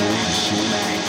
soul.